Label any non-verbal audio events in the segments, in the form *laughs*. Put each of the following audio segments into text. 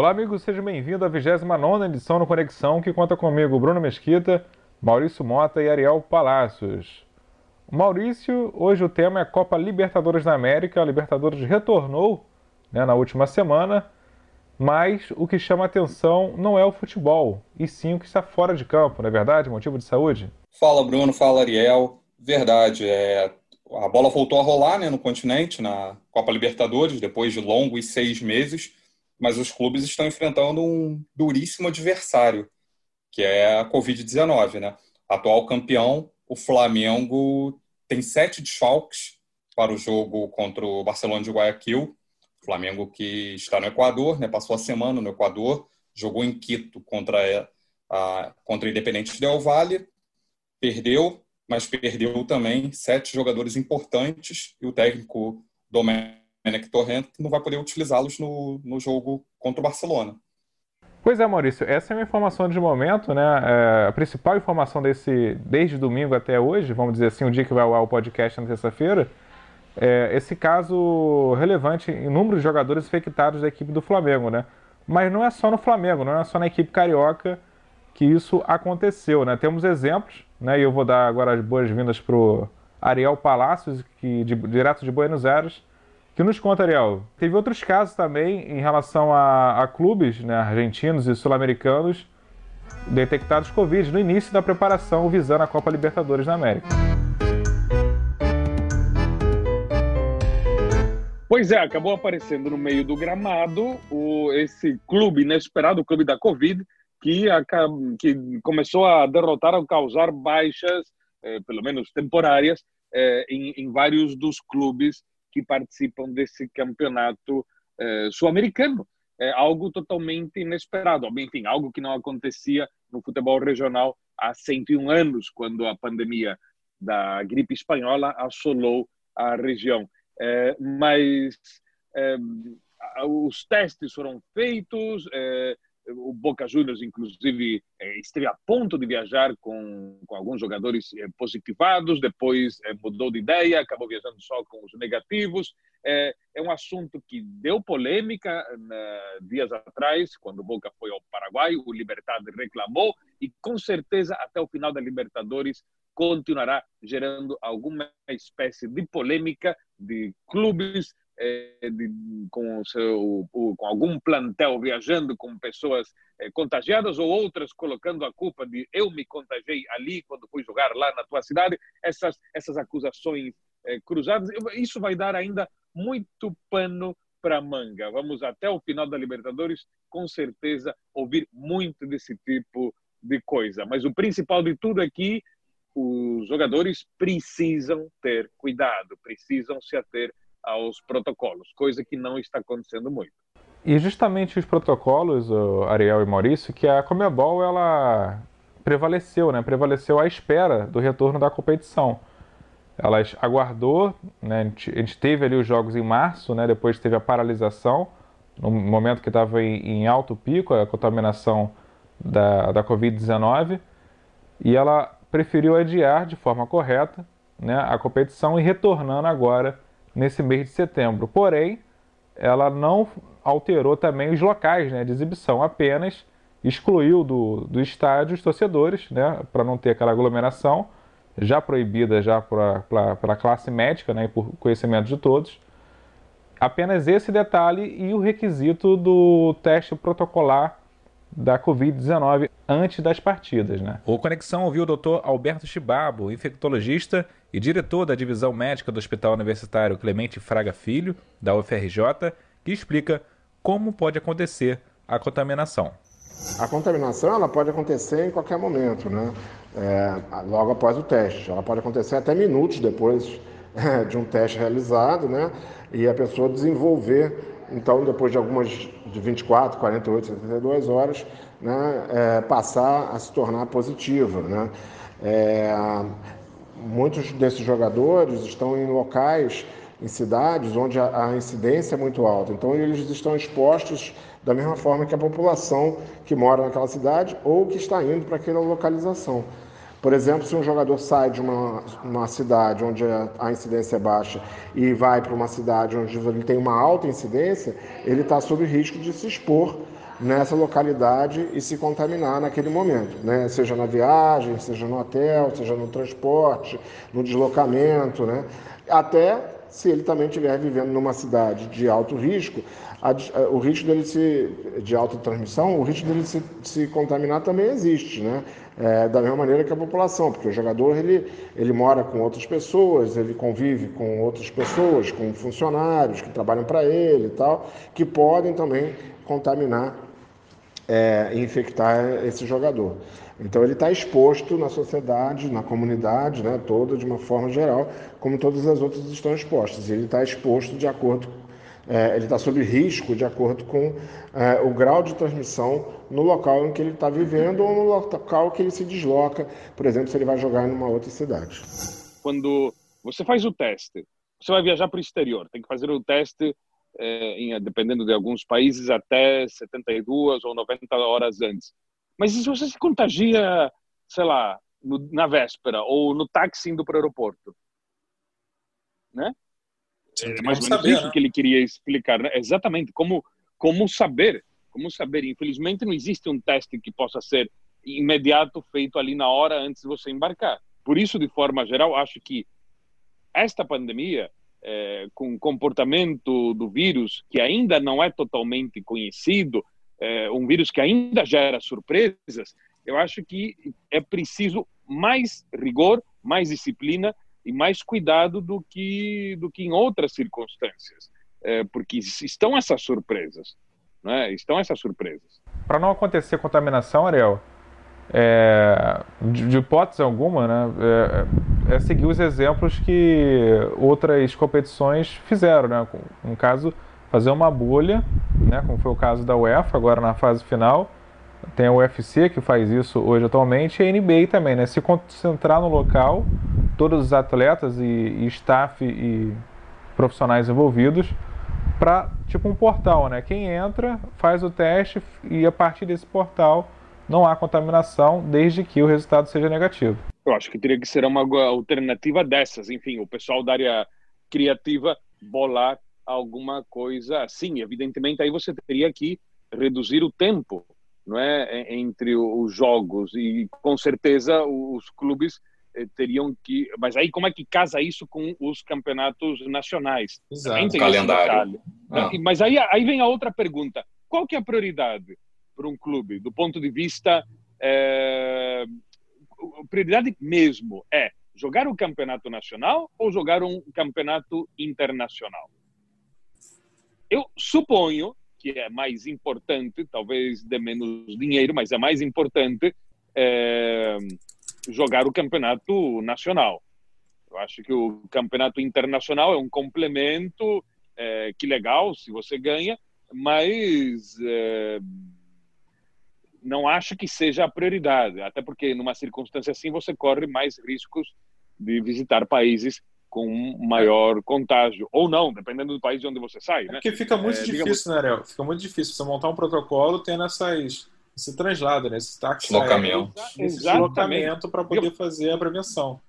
Olá, amigos, seja bem-vindo à 29 edição do Conexão, que conta comigo Bruno Mesquita, Maurício Mota e Ariel Palácios. Maurício, hoje o tema é Copa Libertadores da América. A Libertadores retornou né, na última semana, mas o que chama atenção não é o futebol, e sim o que está fora de campo, não é verdade? Motivo de saúde? Fala, Bruno. Fala, Ariel. Verdade. É... A bola voltou a rolar né, no continente, na Copa Libertadores, depois de longos seis meses mas os clubes estão enfrentando um duríssimo adversário, que é a Covid-19. Né? Atual campeão, o Flamengo tem sete desfalques para o jogo contra o Barcelona de Guayaquil. O Flamengo que está no Equador, né? passou a semana no Equador, jogou em Quito contra a, contra a Independente Del Valle, perdeu, mas perdeu também sete jogadores importantes e o técnico Domenico Menec Torrent não vai poder utilizá-los no, no jogo contra o Barcelona. Pois é, Maurício, essa é uma informação de momento, né? É, a principal informação desse, desde domingo até hoje, vamos dizer assim, o dia que vai ao podcast na terça-feira, é esse caso relevante em número de jogadores infectados da equipe do Flamengo, né? Mas não é só no Flamengo, não é só na equipe carioca que isso aconteceu, né? Temos exemplos, né? E eu vou dar agora as boas-vindas para o Ariel Palácios, que de, direto de Buenos Aires, que nos conta, Ariel? Teve outros casos também em relação a, a clubes né, argentinos e sul-americanos detectados Covid no início da preparação visando a Copa Libertadores na América. Pois é, acabou aparecendo no meio do gramado o, esse clube inesperado, o clube da Covid, que, que começou a derrotar ou causar baixas, eh, pelo menos temporárias, eh, em, em vários dos clubes que participam desse campeonato eh, sul-americano. É algo totalmente inesperado, enfim, algo que não acontecia no futebol regional há 101 anos, quando a pandemia da gripe espanhola assolou a região. É, mas é, os testes foram feitos, é, o Boca Juniors, inclusive, é, esteve a ponto de viajar com, com alguns jogadores é, positivados, depois é, mudou de ideia, acabou viajando só com os negativos. É, é um assunto que deu polêmica dias atrás, quando o Boca foi ao Paraguai, o Libertad reclamou e, com certeza, até o final da Libertadores, continuará gerando alguma espécie de polêmica de clubes de, com, seu, com algum plantel viajando com pessoas é, contagiadas ou outras colocando a culpa de eu me contagiei ali quando fui jogar lá na tua cidade, essas, essas acusações é, cruzadas, isso vai dar ainda muito pano para manga. Vamos até o final da Libertadores, com certeza, ouvir muito desse tipo de coisa. Mas o principal de tudo é que os jogadores precisam ter cuidado, precisam se ater aos protocolos, coisa que não está acontecendo muito. E justamente os protocolos, Ariel e Maurício, que a Comebol ela prevaleceu, né? Prevaleceu à espera do retorno da competição. Ela aguardou, né? A gente, teve ali os jogos em março, né? Depois teve a paralisação, no momento que estava em, em, alto pico a contaminação da, da Covid-19, e ela preferiu adiar de forma correta, né? A competição e retornando agora nesse mês de setembro. Porém, ela não alterou também os locais né, de exibição, apenas excluiu do, do estádio os torcedores, né, para não ter aquela aglomeração, já proibida já para a classe médica né, e por conhecimento de todos. Apenas esse detalhe e o requisito do teste protocolar da Covid-19 antes das partidas. Né? O Conexão ouviu o Dr. Alberto Chibabo, infectologista e diretor da divisão médica do Hospital Universitário Clemente Fraga Filho, da UFRJ, que explica como pode acontecer a contaminação. A contaminação ela pode acontecer em qualquer momento, né? É, logo após o teste. Ela pode acontecer até minutos depois *laughs* de um teste realizado, né? E a pessoa desenvolver então, depois de algumas de 24, 48, 72 horas, né, é, passar a se tornar positiva. Né? É, muitos desses jogadores estão em locais, em cidades onde a, a incidência é muito alta, então eles estão expostos da mesma forma que a população que mora naquela cidade ou que está indo para aquela localização. Por exemplo, se um jogador sai de uma, uma cidade onde a, incidência é baixa e vai para uma cidade onde ele tem uma alta incidência, ele está sob risco de se expor nessa localidade e se contaminar naquele momento, né? seja na viagem, seja no hotel, seja no transporte, no deslocamento, né? até se ele também estiver vivendo numa cidade de alto risco, a, a, o risco dele se, de alta transmissão, o risco dele se, se contaminar também existe, né? É, da mesma maneira que a população, porque o jogador ele, ele mora com outras pessoas, ele convive com outras pessoas, com funcionários que trabalham para ele e tal, que podem também contaminar é, infectar esse jogador. Então ele está exposto na sociedade, na comunidade né, toda, de uma forma geral, como todas as outras estão expostas. Ele está exposto de acordo é, ele está sob risco de acordo com é, o grau de transmissão no local em que ele está vivendo ou no local que ele se desloca, por exemplo, se ele vai jogar em uma outra cidade. Quando você faz o teste, você vai viajar para o exterior, tem que fazer o teste, dependendo de alguns países, até 72 ou 90 horas antes. Mas se você se contagia, sei lá, no, na véspera ou no táxi indo para o aeroporto? Né? é mais ou menos saber, isso né? que ele queria explicar, né? exatamente como como saber, como saber. Infelizmente não existe um teste que possa ser imediato feito ali na hora antes de você embarcar. Por isso, de forma geral, acho que esta pandemia, é, com comportamento do vírus que ainda não é totalmente conhecido, é, um vírus que ainda gera surpresas, eu acho que é preciso mais rigor, mais disciplina e mais cuidado do que do que em outras circunstâncias, é, porque estão essas surpresas, né? Estão essas surpresas. Para não acontecer contaminação, Ariel, é, de, de, hipótese alguma, né, é, é, seguir os exemplos que outras competições fizeram, né? No caso, fazer uma bolha, né, como foi o caso da UEFA agora na fase final. Tem a UFC que faz isso hoje atualmente e a NBA também, né? Se concentrar no local todos os atletas e, e staff e profissionais envolvidos para tipo um portal, né? Quem entra faz o teste e a partir desse portal não há contaminação desde que o resultado seja negativo. Eu acho que teria que ser uma alternativa dessas. Enfim, o pessoal da área criativa bolar alguma coisa assim. Evidentemente, aí você teria que reduzir o tempo, não é, entre os jogos e com certeza os clubes eh, teriam que. Mas aí como é que casa isso com os campeonatos nacionais? Exato. calendário. Ah. Mas aí, aí vem a outra pergunta: qual que é a prioridade para um clube do ponto de vista é, prioridade mesmo é jogar o campeonato nacional ou jogar um campeonato internacional? Eu suponho que é mais importante, talvez de menos dinheiro, mas é mais importante é, jogar o campeonato nacional. Eu acho que o campeonato internacional é um complemento, é, que legal se você ganha, mas é, não acho que seja a prioridade, até porque numa circunstância assim você corre mais riscos de visitar países com maior contágio, ou não, dependendo do país de onde você sai. É né? porque fica muito é, difícil, digamos... né, Ariel? Fica muito difícil você montar um protocolo tendo essas esse translado, né? esse táxi deslocamento, esse deslocamento para poder fazer a prevenção.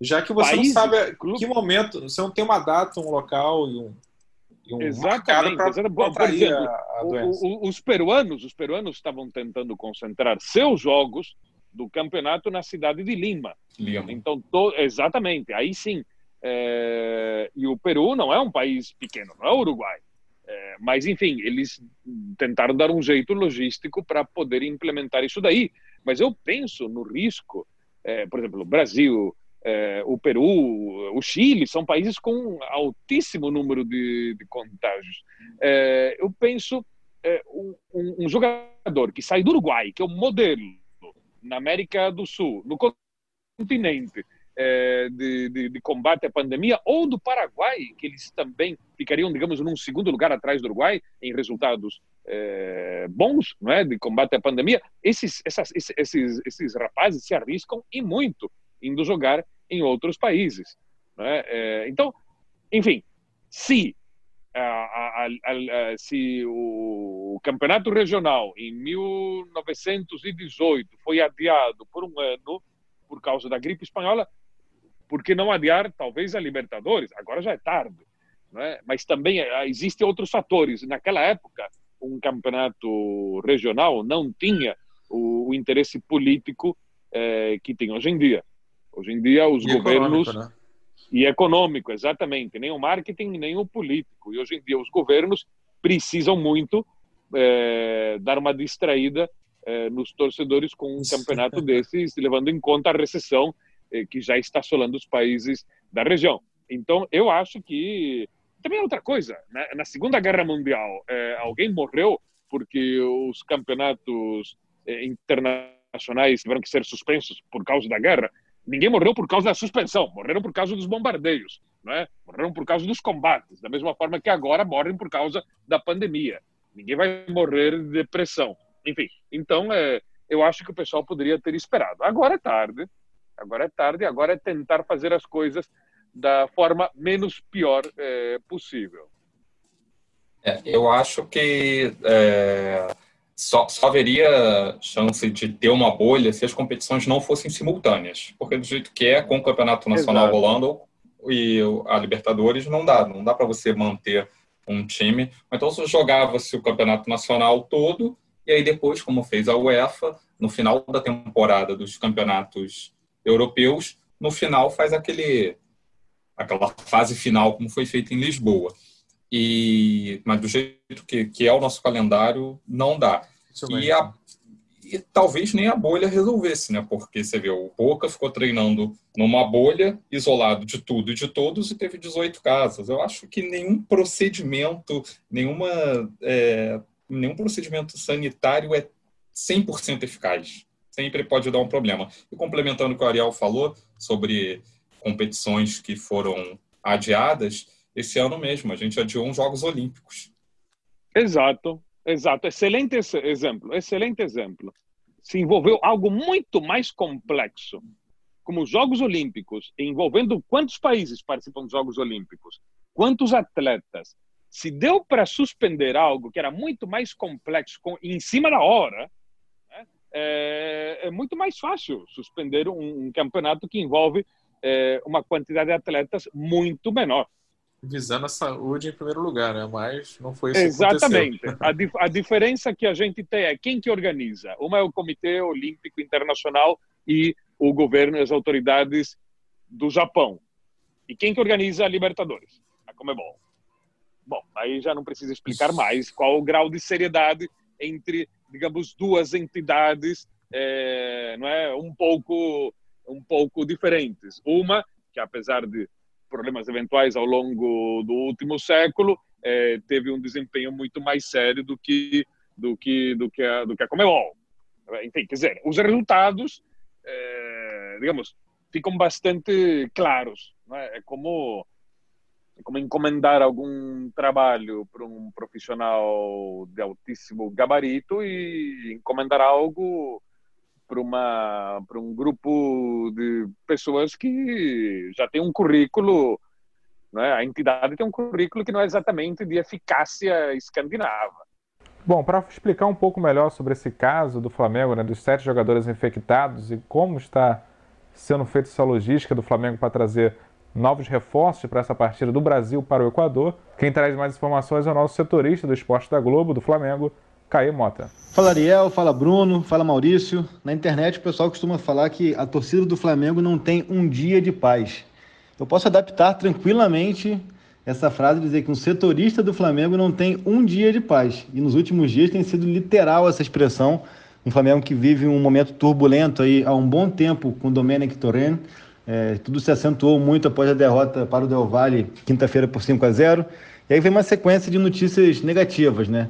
Já que você País, não sabe que momento, você não tem uma data, um local e um, e um Exatamente. Por exemplo, a, a o, o, os peruanos, os peruanos estavam tentando concentrar seus jogos do campeonato na cidade de Lima. Lima. Então, to, exatamente, aí sim. É, e o Peru não é um país pequeno, não é o Uruguai. É, mas, enfim, eles tentaram dar um jeito logístico para poder implementar isso daí. Mas eu penso no risco, é, por exemplo, o Brasil, é, o Peru, o Chile, são países com altíssimo número de, de contágios. É, eu penso é, um, um, jogador que sai do Uruguai, que é um modelo na América do Sul, no continente, é, de, de, de, combate à pandemia, ou do Paraguai, que eles também ficariam, digamos, num segundo lugar atrás do Uruguai em resultados é, bons não é, de combate à pandemia, esses, essas, esses, esses rapazes se arriscam e muito indo jogar em outros países. É? É, então, enfim, se, a, a, a, se o campeonato regional em 1918 foi adiado por um ano por causa da gripe espanhola, por que não adiar talvez a Libertadores? Agora já é tarde, né? mas também eh, existem outros fatores. Naquela época, um campeonato regional não tinha o, o interesse político é, que tem hoje em dia. Hoje em dia, os e governos. Econômico, né? E econômico, exatamente. Nem o marketing, nem o político. E hoje em dia, os governos precisam muito é, dar uma distraída é, nos torcedores com um campeonato desses, *laughs* levando em conta a recessão é, que já está assolando os países da região. Então, eu acho que. Também é outra coisa. Né? Na Segunda Guerra Mundial, alguém morreu porque os campeonatos internacionais tiveram que ser suspensos por causa da guerra. Ninguém morreu por causa da suspensão, morreram por causa dos bombardeios, não é? morreram por causa dos combates, da mesma forma que agora morrem por causa da pandemia. Ninguém vai morrer de depressão. Enfim, então é, eu acho que o pessoal poderia ter esperado. Agora é tarde, agora é tarde, agora é tentar fazer as coisas da forma menos pior é, possível. É, eu acho que é, só, só, haveria chance de ter uma bolha se as competições não fossem simultâneas, porque do jeito que é, com o Campeonato Nacional Exato. rolando e a Libertadores, não dá, não dá para você manter um time. Então, jogava-se o Campeonato Nacional todo, e aí depois, como fez a UEFA, no final da temporada dos campeonatos europeus, no final faz aquele aquela fase final como foi feito em Lisboa. E mas do jeito que, que é o nosso calendário não dá. E, a, e talvez nem a bolha resolvesse, né? Porque você vê, o Boca ficou treinando numa bolha, isolado de tudo e de todos, e teve 18 casas. Eu acho que nenhum procedimento, nenhuma, é, nenhum procedimento sanitário é 100% eficaz. Sempre pode dar um problema. E complementando o que o Ariel falou sobre competições que foram adiadas, esse ano mesmo a gente adiou uns Jogos Olímpicos. Exato, exato. Excelente exemplo, excelente exemplo. Se envolveu algo muito mais complexo, como os Jogos Olímpicos, envolvendo quantos países participam dos Jogos Olímpicos, quantos atletas. Se deu para suspender algo que era muito mais complexo com, em cima da hora, né, é, é, muito mais fácil suspender um, um campeonato que envolve é, uma quantidade de atletas muito menor. Visando a saúde em primeiro lugar, né? mas não foi isso Exatamente. A, a diferença que a gente tem é quem que organiza. Uma é o Comitê Olímpico Internacional e o governo e as autoridades do Japão. E quem que organiza a Libertadores? A Comebol. Bom, aí já não precisa explicar mais qual o grau de seriedade entre, digamos, duas entidades, é, não é, um pouco um pouco diferentes. Uma, que apesar de problemas eventuais ao longo do último século, é, teve um desempenho muito mais sério do que do que do que a, do que a Comebol. Enfim, quer dizer, os resultados, é, digamos, ficam bastante claros. É? é como é como encomendar algum trabalho para um profissional de altíssimo gabarito e encomendar algo para uma para um grupo de pessoas que já tem um currículo né? a entidade tem um currículo que não é exatamente de eficácia escandinava Bom, para explicar um pouco melhor sobre esse caso do Flamengo, né, dos sete jogadores infectados e como está sendo feita essa logística do Flamengo para trazer novos reforços para essa partida do Brasil para o Equador, quem traz mais informações é o nosso setorista do esporte da Globo, do Flamengo, Caio Mota. Fala Ariel, fala Bruno, fala Maurício. Na internet o pessoal costuma falar que a torcida do Flamengo não tem um dia de paz. Eu posso adaptar tranquilamente essa frase e dizer que um setorista do Flamengo não tem um dia de paz. E nos últimos dias tem sido literal essa expressão. Um Flamengo que vive um momento turbulento aí há um bom tempo com o Domenech Torren. É, tudo se acentuou muito após a derrota para o Del Valle, quinta-feira por 5 a 0 E aí vem uma sequência de notícias negativas, né?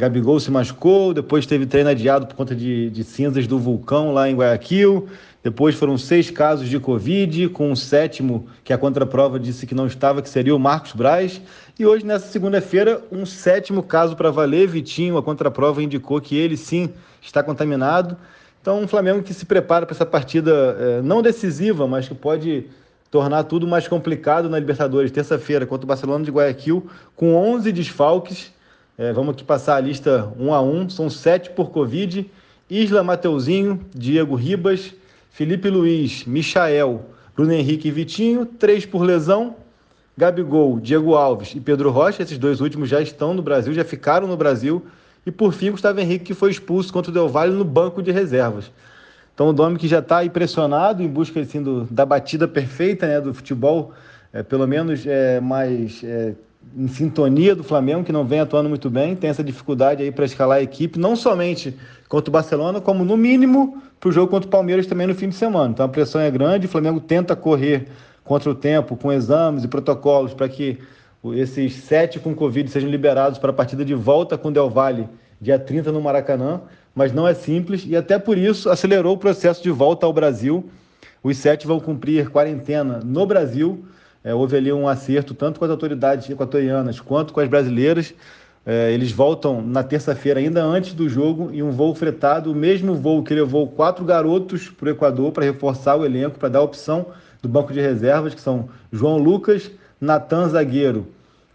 Gabigol se machucou, depois teve treino adiado por conta de, de cinzas do vulcão lá em Guayaquil. Depois foram seis casos de Covid, com um sétimo que a contraprova disse que não estava, que seria o Marcos Braz. E hoje, nessa segunda-feira, um sétimo caso para valer. Vitinho, a contraprova indicou que ele sim está contaminado. Então, um Flamengo que se prepara para essa partida é, não decisiva, mas que pode tornar tudo mais complicado na Libertadores, terça-feira, contra o Barcelona de Guayaquil, com 11 desfalques é, vamos aqui passar a lista um a um. São sete por Covid. Isla Mateuzinho, Diego Ribas, Felipe Luiz, Michael, Bruno Henrique e Vitinho. Três por lesão. Gabigol, Diego Alves e Pedro Rocha. Esses dois últimos já estão no Brasil, já ficaram no Brasil E por fim, Gustavo Henrique, que foi expulso contra o Del Valle no banco de reservas. Então o Domi que já está impressionado em busca assim, do, da batida perfeita né, do futebol, é, pelo menos é, mais é, em sintonia do Flamengo, que não vem atuando muito bem, tem essa dificuldade aí para escalar a equipe, não somente contra o Barcelona, como no mínimo para o jogo contra o Palmeiras também no fim de semana. Então a pressão é grande, o Flamengo tenta correr contra o tempo com exames e protocolos para que esses sete com Covid sejam liberados para a partida de volta com o Del Valle, dia 30 no Maracanã mas não é simples e até por isso acelerou o processo de volta ao Brasil. Os sete vão cumprir quarentena no Brasil. É, houve ali um acerto tanto com as autoridades equatorianas quanto com as brasileiras. É, eles voltam na terça-feira, ainda antes do jogo, em um voo fretado, o mesmo voo que levou quatro garotos para o Equador para reforçar o elenco, para dar opção do banco de reservas, que são João Lucas, Natan Zagueiro,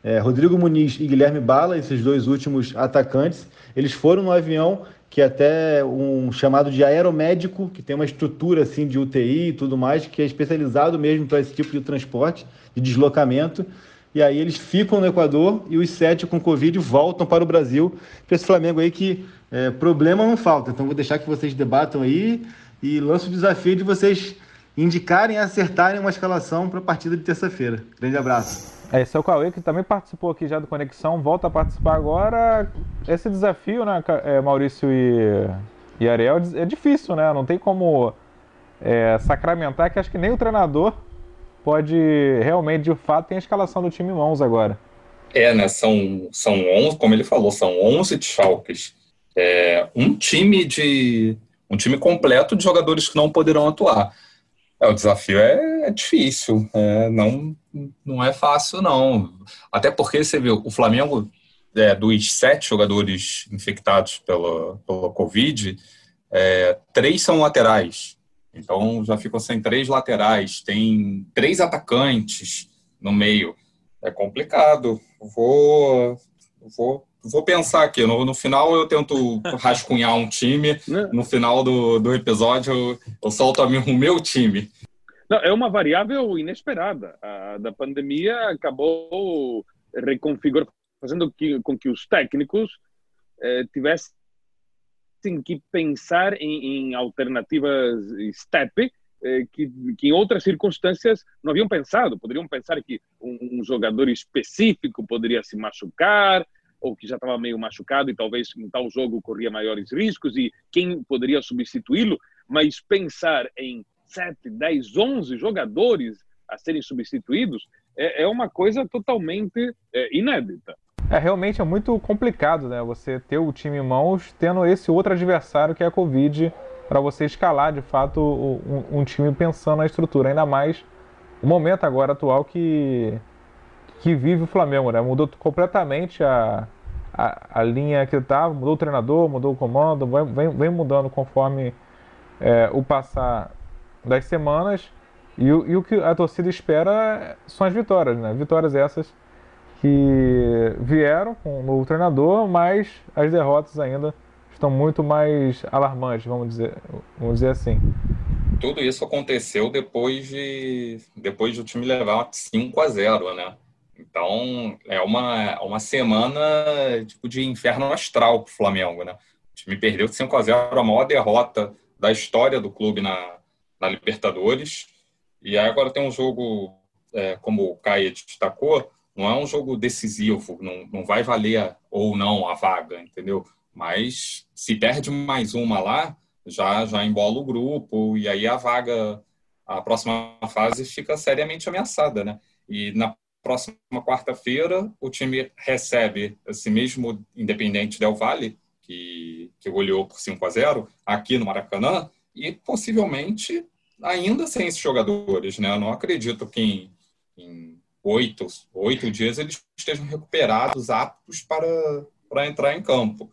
é, Rodrigo Muniz e Guilherme Bala, esses dois últimos atacantes. Eles foram no avião que é até um chamado de aeromédico, que tem uma estrutura assim de UTI e tudo mais, que é especializado mesmo para esse tipo de transporte, de deslocamento. E aí eles ficam no Equador e os sete com Covid voltam para o Brasil, para esse Flamengo aí que é, problema não falta. Então vou deixar que vocês debatam aí e lanço o desafio de vocês indicarem e acertarem uma escalação para a partida de terça-feira. Grande abraço. É, esse é o Cauê, que também participou aqui já do Conexão, volta a participar agora. Esse desafio, né, é, Maurício e, e Ariel, é difícil, né? Não tem como é, sacramentar que acho que nem o treinador pode realmente, de fato, tem a escalação do time em mãos agora. É, né? São, são 11, como ele falou, são 11 Schalkes. É, um time de um time completo de jogadores que não poderão atuar. É, o desafio é, é difícil, é, não, não é fácil, não. Até porque você viu, o Flamengo, é, dos sete jogadores infectados pela, pela Covid, é, três são laterais. Então já ficou sem três laterais, tem três atacantes no meio. É complicado. Vou, vou vou pensar aqui. No, no final eu tento rascunhar um time. No final do, do episódio eu, eu solto o meu time. Não, é uma variável inesperada. A da pandemia acabou reconfigurando, fazendo que, com que os técnicos eh, tivessem que pensar em, em alternativas step eh, que, que, em outras circunstâncias não haviam pensado. Poderiam pensar que um, um jogador específico poderia se machucar, ou que já estava meio machucado e talvez em tal jogo corria maiores riscos e quem poderia substituí-lo, mas pensar em 7, 10, 11 jogadores a serem substituídos é, é uma coisa totalmente é, inédita. É, realmente é muito complicado, né? Você ter o time em mãos tendo esse outro adversário que é a Covid para você escalar de fato um, um, time pensando na estrutura, ainda mais o momento agora atual que que vive o Flamengo, né? Mudou completamente a, a, a linha que estava, mudou o treinador, mudou o comando, vem, vem mudando conforme é, o passar das semanas. E, e, o que a torcida espera são as vitórias, né? Vitórias essas que vieram com o novo treinador, mas as derrotas ainda estão muito mais alarmantes, vamos dizer, vamos dizer assim. Tudo isso aconteceu depois de depois do time levar 5 a 0, né? Então, é uma, uma semana tipo de inferno astral para o Flamengo, né? O time perdeu de 5 a 0 a maior derrota da história do clube na, na Libertadores. E agora tem um jogo, é, como o Caio destacou, não é um jogo decisivo, não, não vai valer ou não a vaga, entendeu? Mas se perde mais uma lá, já, já embola o grupo, e aí a vaga, a próxima fase fica seriamente ameaçada, né? E na próxima quarta-feira, o time recebe esse mesmo Independente Del Valle, que, que goleou por 5 a 0 aqui no Maracanã, e possivelmente ainda sem esses jogadores. Né? Eu não acredito que em, em oito, oito dias eles estejam recuperados, aptos para, para entrar em campo.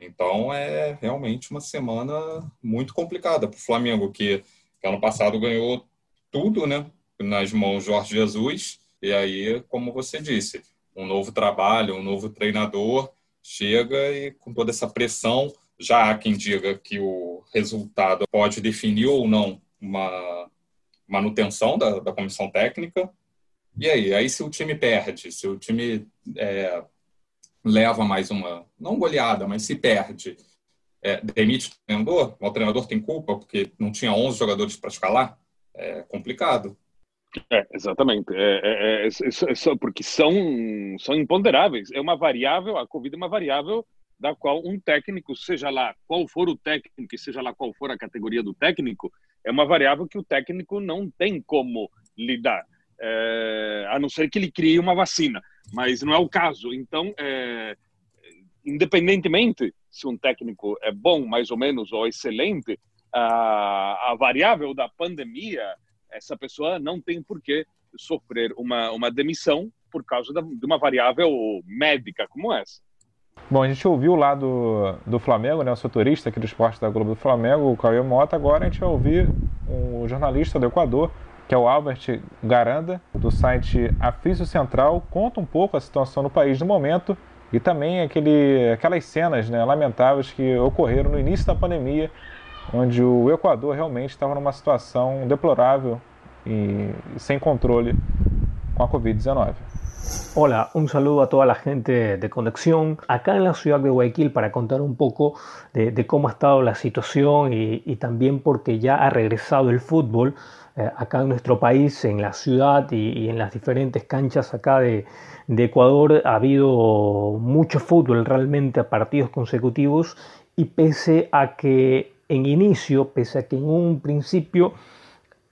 Então é realmente uma semana muito complicada para o Flamengo, que, que ano passado ganhou tudo né, nas mãos de Jorge Jesus e aí, como você disse, um novo trabalho, um novo treinador chega e com toda essa pressão, já há quem diga que o resultado pode definir ou não uma manutenção da, da comissão técnica. E aí, aí se o time perde, se o time é, leva mais uma, não goleada, mas se perde, é, demite o treinador, o treinador tem culpa porque não tinha 11 jogadores para escalar, é complicado. É, exatamente. É, é, é, é, porque são, são imponderáveis. É uma variável, a Covid é uma variável da qual um técnico, seja lá qual for o técnico, seja lá qual for a categoria do técnico, é uma variável que o técnico não tem como lidar, é, a não ser que ele crie uma vacina, mas não é o caso. Então, é, independentemente se um técnico é bom, mais ou menos, ou excelente, a, a variável da pandemia, essa pessoa não tem por que sofrer uma, uma demissão por causa da, de uma variável médica como essa. Bom, a gente ouviu lá do, do Flamengo, né, o setorista aqui do esporte da Globo do Flamengo, o Cauê Mota. Agora a gente vai ouvir o um jornalista do Equador, que é o Albert Garanda, do site Afício Central, conta um pouco a situação no país no momento e também aquele, aquelas cenas né, lamentáveis que ocorreram no início da pandemia, onde o Equador realmente estava numa situação deplorável e, e sem controle com a Covid-19. Hola, un saludo a toda la gente de Conexión, acá en la ciudad de Guayaquil para contar un poco de, cómo ha estado la situación y, también porque ya ha regresado el fútbol eh, acá en nuestro país, en la ciudad y, en las diferentes canchas acá de, de, Ecuador. Ha habido mucho fútbol realmente a partidos consecutivos y pese a que en inicio, pese a que en un principio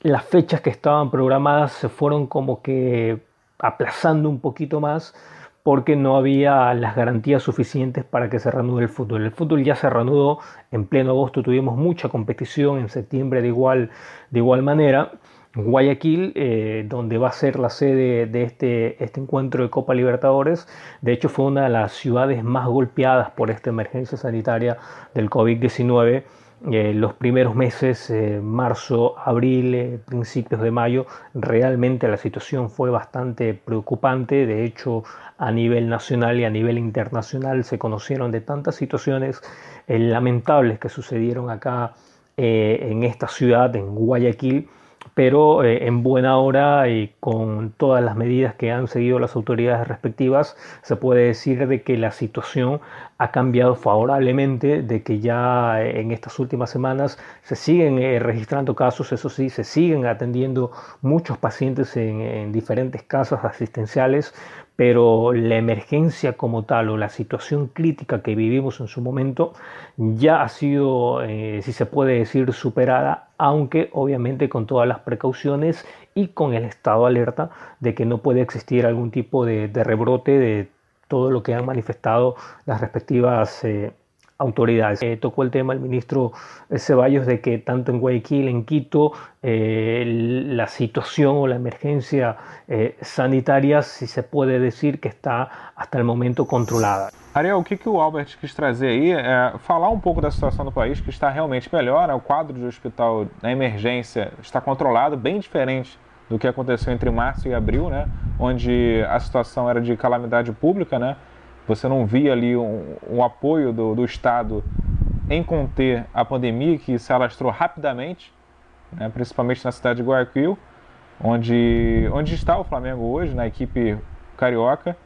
las fechas que estaban programadas se fueron como que aplazando un poquito más porque no había las garantías suficientes para que se reanude el fútbol. El fútbol ya se reanudó en pleno agosto, tuvimos mucha competición en septiembre de igual, de igual manera. Guayaquil, eh, donde va a ser la sede de este, este encuentro de Copa Libertadores, de hecho fue una de las ciudades más golpeadas por esta emergencia sanitaria del COVID-19 eh, los primeros meses, eh, marzo, abril, eh, principios de mayo, realmente la situación fue bastante preocupante. De hecho, a nivel nacional y a nivel internacional se conocieron de tantas situaciones lamentables que sucedieron acá en esta ciudad, en Guayaquil, pero eh, en buena hora y con todas las medidas que han seguido las autoridades respectivas, se puede decir de que la situación ha cambiado favorablemente, de que ya eh, en estas últimas semanas se siguen eh, registrando casos, eso sí, se siguen atendiendo muchos pacientes en diferentes casas asistenciales, pero la emergencia como tal o la situación crítica que vivimos en su momento ya ha sido, eh, si se puede decir, superada, aunque obviamente con todas las precauciones y con el estado alerta de que no puede existir algún tipo de, rebrote de todo lo que han manifestado las respectivas eh, autoridades. Eh, tocó el tema el ministro Ceballos de que tanto en Guayaquil, en Quito, eh, la situación o la emergencia eh, sanitaria, si se puede decir que está hasta el momento controlada. Ariel, o que, que o Albert quis trazer aí é falar um pouco da situação do país, que está realmente melhor. Né? O quadro de hospital na emergência está controlado, bem diferente do que aconteceu entre março e abril, né? onde a situação era de calamidade pública, né? Você não via ali um, um apoio do, do, Estado em conter a pandemia que se alastrou rapidamente, né, principalmente na cidade de Guayaquil, onde, onde está o Flamengo hoje, na equipe carioca.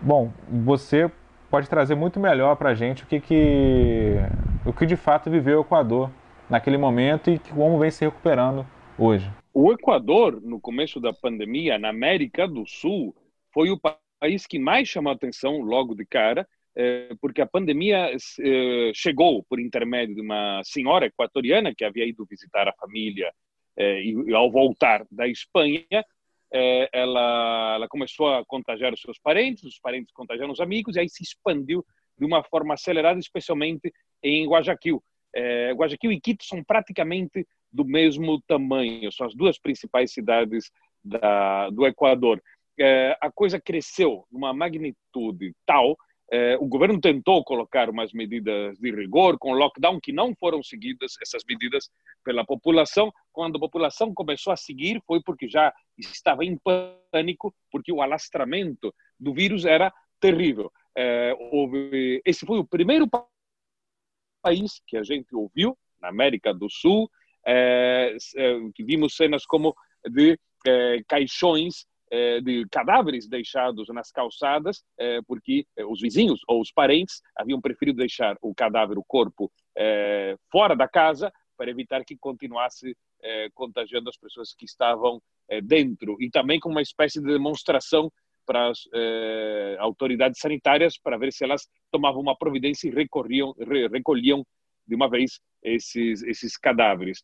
Bom, você pode trazer muito melhor para a gente o que, que, o que de fato viveu o Equador naquele momento e como vem se recuperando hoje. O Equador, no começo da pandemia, na América do Sul, foi o país que mais chamou atenção logo de cara, é, porque a pandemia é, chegou por intermédio de uma senhora equatoriana que havia ido visitar a família é, e, ao voltar da Espanha, ela, ela começou a contagiar os seus parentes, os parentes contagiaram os amigos, e aí se expandiu de uma forma acelerada, especialmente em Guayaquil. Guayaquil e Quito são praticamente do mesmo tamanho, são as duas principais cidades da, do Equador é, a coisa cresceu numa magnitude tal, é, o governo tentou colocar umas medidas de rigor com lockdown que não foram seguidas essas medidas pela população. Quando a população começou a seguir, foi porque já estava em pânico, porque o alastramento do vírus era terrível. Houve, esse foi o primeiro país que a gente ouviu na América do Sul, que vimos cenas como de caixões eh, de cadáveres deixados nas calçadas, eh, porque eh, os vizinhos ou os parentes haviam preferido deixar o cadáver, o corpo, fora da casa para evitar que continuasse contagiando as pessoas que estavam dentro. E também com uma espécie de demonstração para as autoridades sanitárias para ver se elas tomavam uma providência e recorriam, recolhiam de uma vez esses, esses cadáveres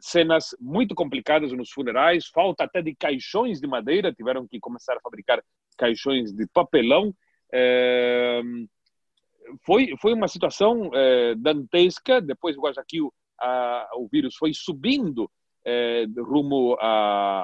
cenas muito complicadas nos funerais, falta até de caixões de madeira, tiveram que começar a fabricar caixões de papelão. É, foi, foi uma situação é, dantesca. Depois, o Guayaquil, a, o vírus foi subindo é, rumo à,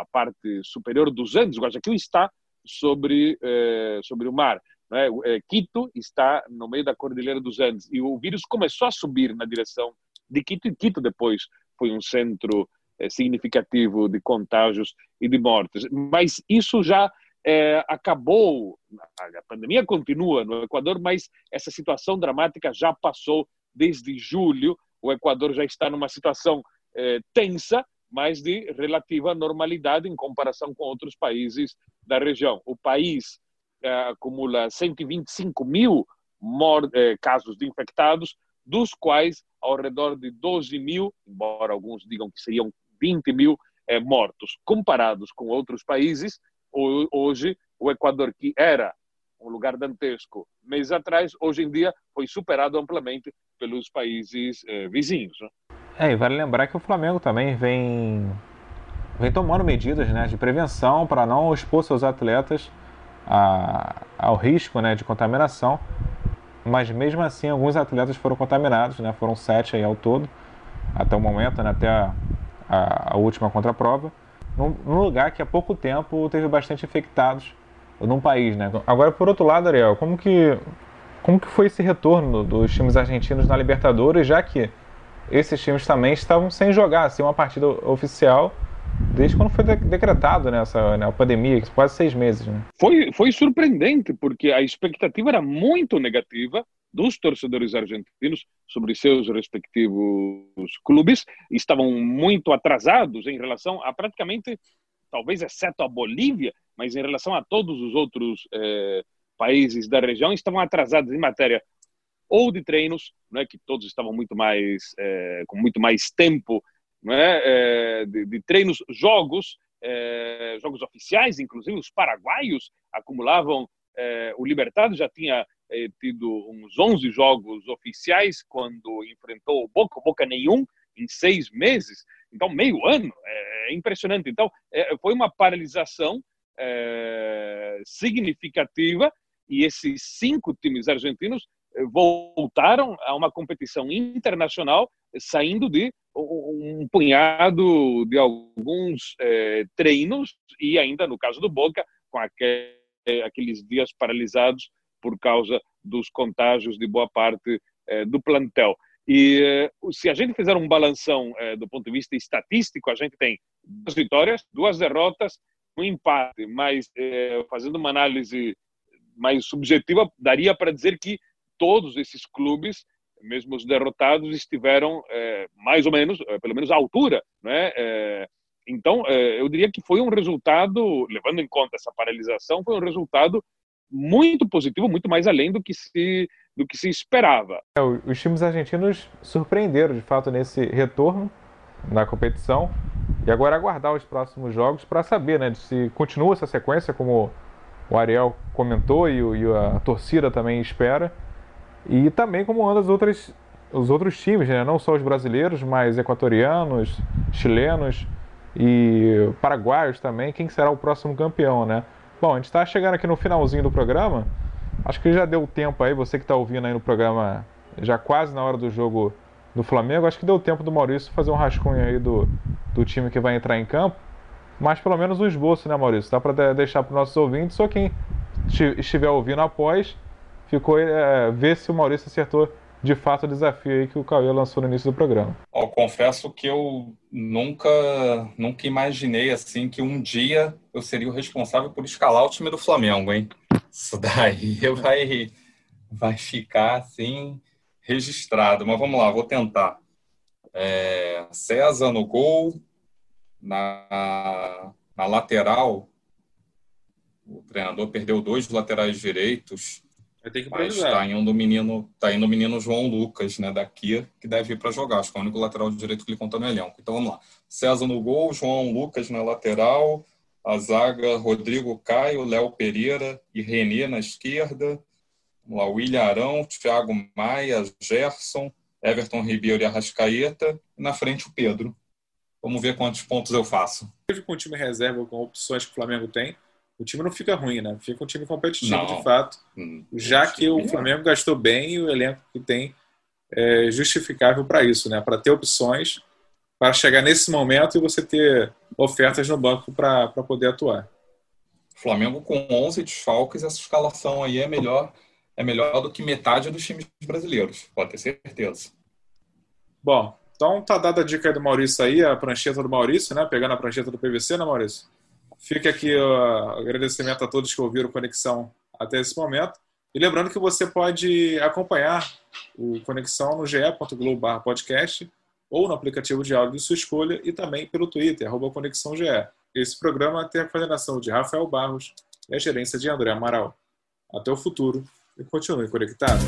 à, parte superior dos Andes. O Guayaquil está sobre, é, sobre o mar. Né? Quito está no meio da Cordilheira dos Andes e o vírus começou a subir na direção de Quito e Quito depois foi um centro é, significativo de contágios e de mortes. Mas isso já é, acabou, a pandemia continua no Equador, mas essa situação dramática já passou desde julho. O Equador já está numa situação é, tensa, mas de relativa normalidade em comparação com outros países da região. O país é, acumula 125 mil casos de infectados, dos quais ao redor de 12 mil, embora alguns digam que seriam 20 mil é, mortos. Comparados com outros países, hoje o Equador, que era um lugar dantesco meses atrás, hoje em dia foi superado amplamente pelos países é, vizinhos. Né? É, e vale lembrar que o Flamengo também vem, vem tomando medidas né, de prevenção para não expor seus atletas a, ao risco né, de contaminação mas mesmo assim alguns atletas foram contaminados, né? Foram sete aí ao todo, até o momento, né? até a, a, a última contraprova, num, num, lugar que há pouco tempo teve bastante infectados num país, né? Agora, por outro lado, Ariel, como que, como que foi esse retorno dos times argentinos na Libertadores, já que esses times também estavam sem jogar assim, uma partida oficial desde quando foi decretado nessa né, pandemia, quase seis meses. Né? Foi, foi surpreendente, porque a expectativa era muito negativa dos torcedores argentinos sobre seus respectivos clubes, estavam muito atrasados em relação a praticamente, talvez exceto a Bolívia, mas em relação a todos os outros eh, países da região, estavam atrasados em matéria ou de treinos, né, que todos estavam muito mais eh, com muito mais tempo né, é, de, de, treinos, jogos, é, jogos oficiais, inclusive os paraguaios acumulavam. É, o Libertado já tinha é, tido uns 11 jogos oficiais quando enfrentou o Boca, Boca nenhum em seis meses, então meio ano, é, é impressionante. Então é, foi uma paralisação significativa e esses cinco times argentinos voltaram a uma competição internacional saindo de um punhado de alguns é, treinos e ainda no caso do Boca com aquele, aqueles dias paralisados por causa dos contágios de boa parte é, do plantel. E é, se a gente fizer um balanção do ponto de vista estatístico, a gente tem duas vitórias, duas derrotas, um empate, mas fazendo uma análise mais subjetiva, daria para dizer que todos esses clubes mesmo os derrotados estiveram é, mais ou menos, é, pelo menos à altura, né? É, então, é, eu diria que foi um resultado, levando em conta essa paralisação, foi um resultado muito positivo, muito mais além do que se do que se esperava. É, os times argentinos surpreenderam de fato nesse retorno na competição e agora aguardar os próximos jogos para saber, né, se continua essa sequência como o Ariel comentou e, e a torcida também espera e também como andam as outras, os outros times, né? não só os brasileiros, mas equatorianos, chilenos e paraguaios também, quem será o próximo campeão, né? Bom, a gente está chegando aqui no finalzinho do programa. Acho que já deu tempo aí, você que está ouvindo aí no programa, já quase na hora do jogo do Flamengo, acho que deu tempo do Maurício fazer um rascunho aí do, do time que vai entrar em campo. Mas pelo menos o esboço, né, Maurício? Dá para deixar para os nossos ouvintes, só quem estiver ouvindo após ficou é, ver se o Maurício acertou de fato o desafio aí que o Cauê lançou no início do programa. Confesso que eu nunca, nunca imaginei assim que um dia eu seria o responsável por escalar o time do Flamengo, hein? Isso daí *laughs* vai, vai ficar assim registrado. Mas vamos lá, vou tentar. É, César no gol, na, na lateral, o treinador perdeu dois laterais direitos. Tem que mas está indo o menino, tá indo o menino João Lucas, né, daqui, que deve ir para jogar. Acho que é o único lateral direito que ele conta no elenco. Então vamos lá. César no gol, João Lucas na lateral, a zaga Rodrigo Caio, Léo Pereira e Renê na esquerda. Vamos lá, William Arão, Thiago Maia, Gerson, Everton Ribeiro e Arrascaeta. E na frente o Pedro. Vamos ver quantos pontos eu faço. Com o time reserva, com opções que o Flamengo tem, o time não fica ruim, né? Fica um time competitivo não. de fato. Hum, já que o Flamengo gastou bem e o elenco que tem é justificável para isso, né? Para ter opções para chegar nesse momento e você ter ofertas no banco para poder atuar. Flamengo com 11 desfalques, essa escalação aí é melhor, é melhor do que metade dos times brasileiros, pode ter certeza. Bom, então tá dada a dica aí do Maurício aí, a prancheta do Maurício, né? Pegando a prancheta do PVC, né, Maurício? Fica aqui o agradecimento a todos que ouviram Conexão até esse momento. E lembrando que você pode acompanhar o Conexão no ge.globo.podcast ou no aplicativo de áudio de sua escolha e também pelo Twitter, arroba Conexão GE. Esse programa tem a coordenação de Rafael Barros e a gerência de André Amaral. Até o futuro e continue conectado.